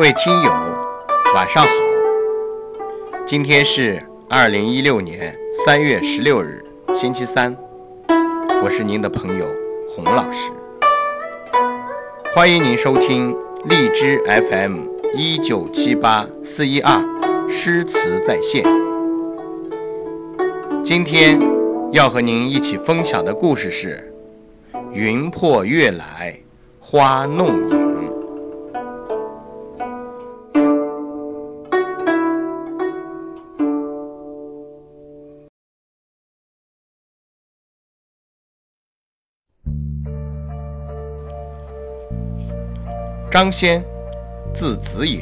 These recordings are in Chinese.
各位听友，晚上好。今天是二零一六年三月十六日，星期三。我是您的朋友洪老师，欢迎您收听荔枝 FM 一九七八四一二诗词在线。今天要和您一起分享的故事是《云破月来花弄影》。张先，字子野，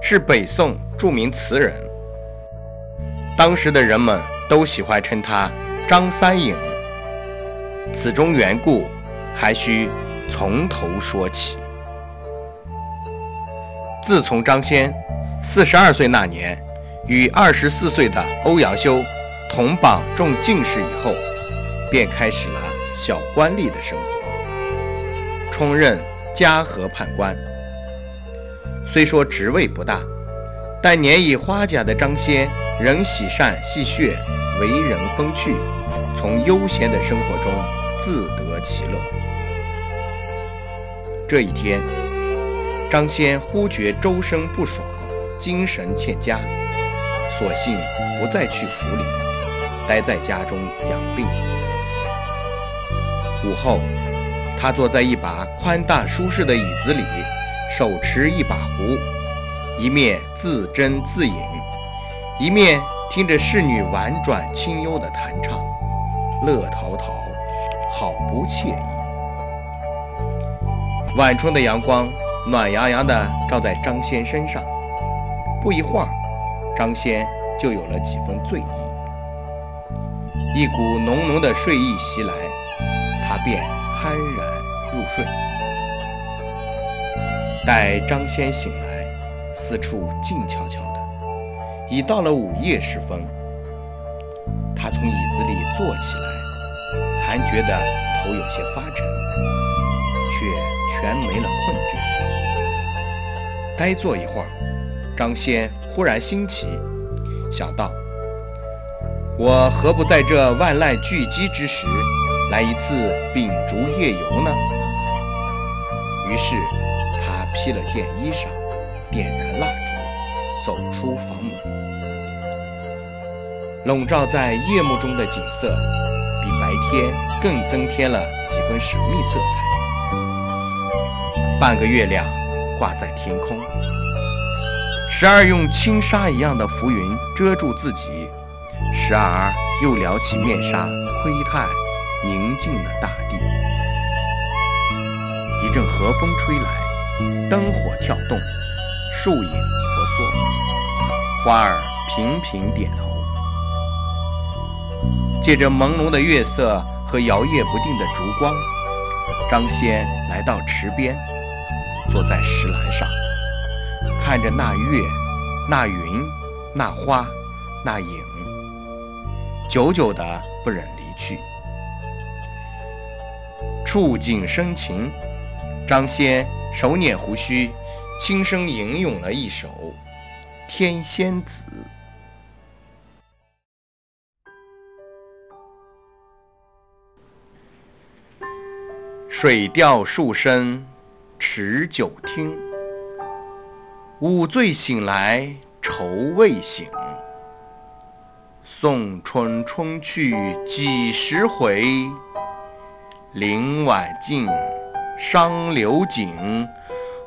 是北宋著名词人。当时的人们都喜欢称他张三影。此中缘故，还需从头说起。自从张先四十二岁那年，与二十四岁的欧阳修同榜中进士以后，便开始了小官吏的生活，充任。嘉禾判官，虽说职位不大，但年已花甲的张先仍喜善戏谑，为人风趣，从悠闲的生活中自得其乐。这一天，张先忽觉周身不爽，精神欠佳，索性不再去府里，待在家中养病。午后。他坐在一把宽大舒适的椅子里，手持一把壶，一面自斟自饮，一面听着侍女婉转清幽的弹唱，乐陶陶，好不惬意。晚春的阳光暖洋洋地照在张先身上，不一会儿，张先就有了几分醉意，一股浓浓的睡意袭来，他便。酣然入睡。待张先醒来，四处静悄悄的，已到了午夜时分。他从椅子里坐起来，还觉得头有些发沉，却全没了困倦。呆坐一会儿，张先忽然兴起，想到：我何不在这万籁俱寂之时？来一次秉烛夜游呢。于是他披了件衣裳，点燃蜡烛，走出房门。笼罩在夜幕中的景色，比白天更增添了几分神秘色彩。半个月亮挂在天空，时而用轻纱一样的浮云遮住自己，时而又撩起面纱窥探。宁静的大地，一阵和风吹来，灯火跳动，树影婆娑，花儿频频点头。借着朦胧的月色和摇曳不定的烛光，张先来到池边，坐在石栏上，看着那月、那云、那花、那影，久久的不忍离去。触景生情，张先手捻胡须，轻声吟咏了一首《天仙子》：水调数声持酒听，午醉醒来愁未醒。送春春去几时回？林晚静，伤流景，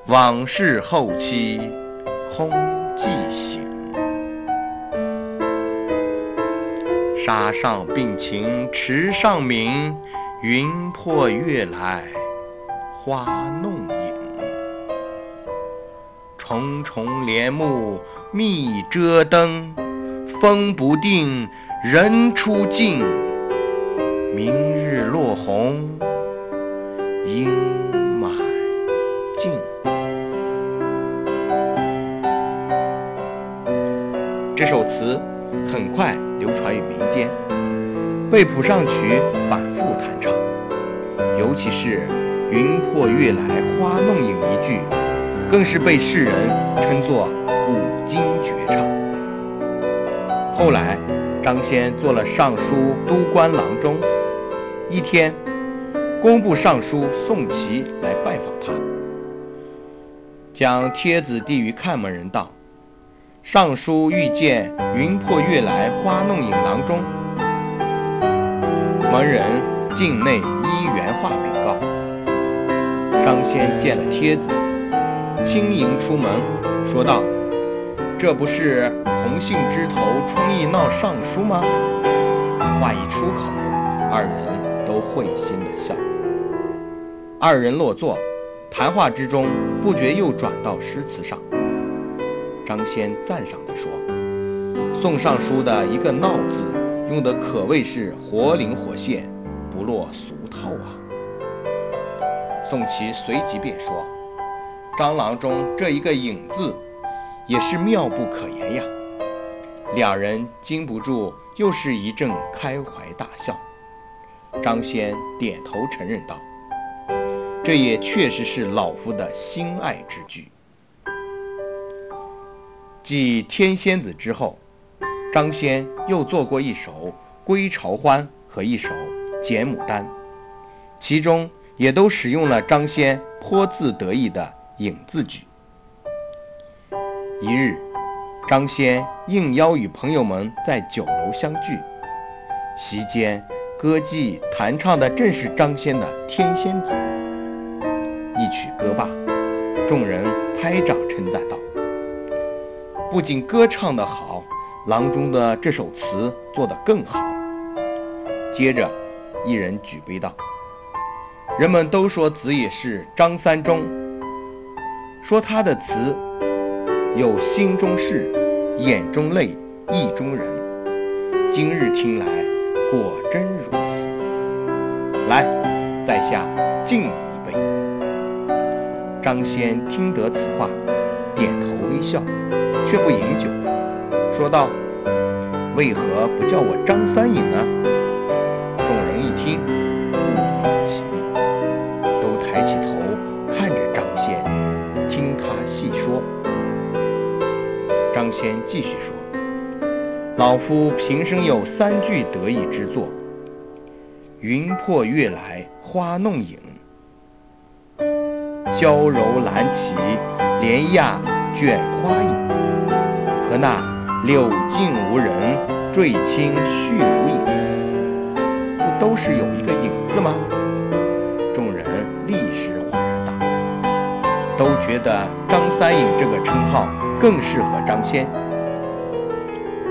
往事后期空记醒。沙上并情池上明，云破月来花弄影。重重帘幕密遮灯，风不定，人初静。明日落红应满径。这首词很快流传于民间，被谱上曲反复弹唱。尤其是“云破月来花弄影”一句，更是被世人称作古今绝唱。后来，张先做了尚书都官郎中。一天，工部尚书宋祁来拜访他，将帖子递于看门人道：“尚书欲见云破月来花弄影郎中。”门人境内依原话禀告。张先见了帖子，轻盈出门，说道：“这不是红杏枝头春意闹尚书吗？”话一出口，二人都会心的笑。二人落座，谈话之中不觉又转到诗词上。张先赞赏地说：“宋尚书的一个‘闹’字。”用的可谓是活灵活现，不落俗套啊！宋祁随即便说：“张郎中这一个‘影’字，也是妙不可言呀。”两人禁不住又是一阵开怀大笑。张先点头承认道：“这也确实是老夫的心爱之句。”继《天仙子》之后。张先又做过一首《归巢欢》和一首《剪牡丹》，其中也都使用了张先颇自得意的影字句。一日，张先应邀与朋友们在酒楼相聚，席间歌伎弹唱的正是张先的《天仙子》。一曲歌罢，众人拍掌称赞道：“不仅歌唱得好。”郎中的这首词做得更好。接着，一人举杯道：“人们都说子也是张三中，说他的词有心中事，眼中泪，意中人。今日听来，果真如此。来，在下敬你一杯。”张先听得此话，点头微笑，却不饮酒。说道：“为何不叫我张三饮呢？”众人一听，不明其意，都抬起头看着张先，听他细说。张先继续说：“老夫平生有三句得意之作：‘云破月来花弄影，娇柔兰起莲压卷花影’，和那。”柳尽无人，坠青续无影，不都是有一个影字吗？众人立时恍然大悟，都觉得张三影这个称号更适合张先。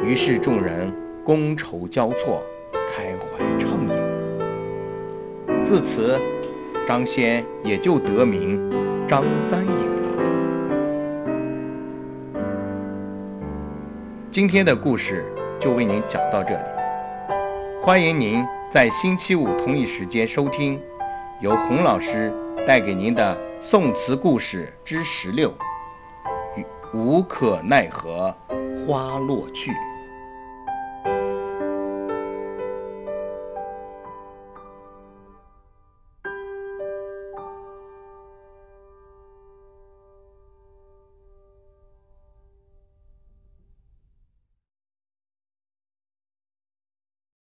于是众人觥筹交错，开怀畅饮。自此，张先也就得名张三影了。今天的故事就为您讲到这里，欢迎您在星期五同一时间收听由洪老师带给您的宋词故事之十六《无可奈何花落去》。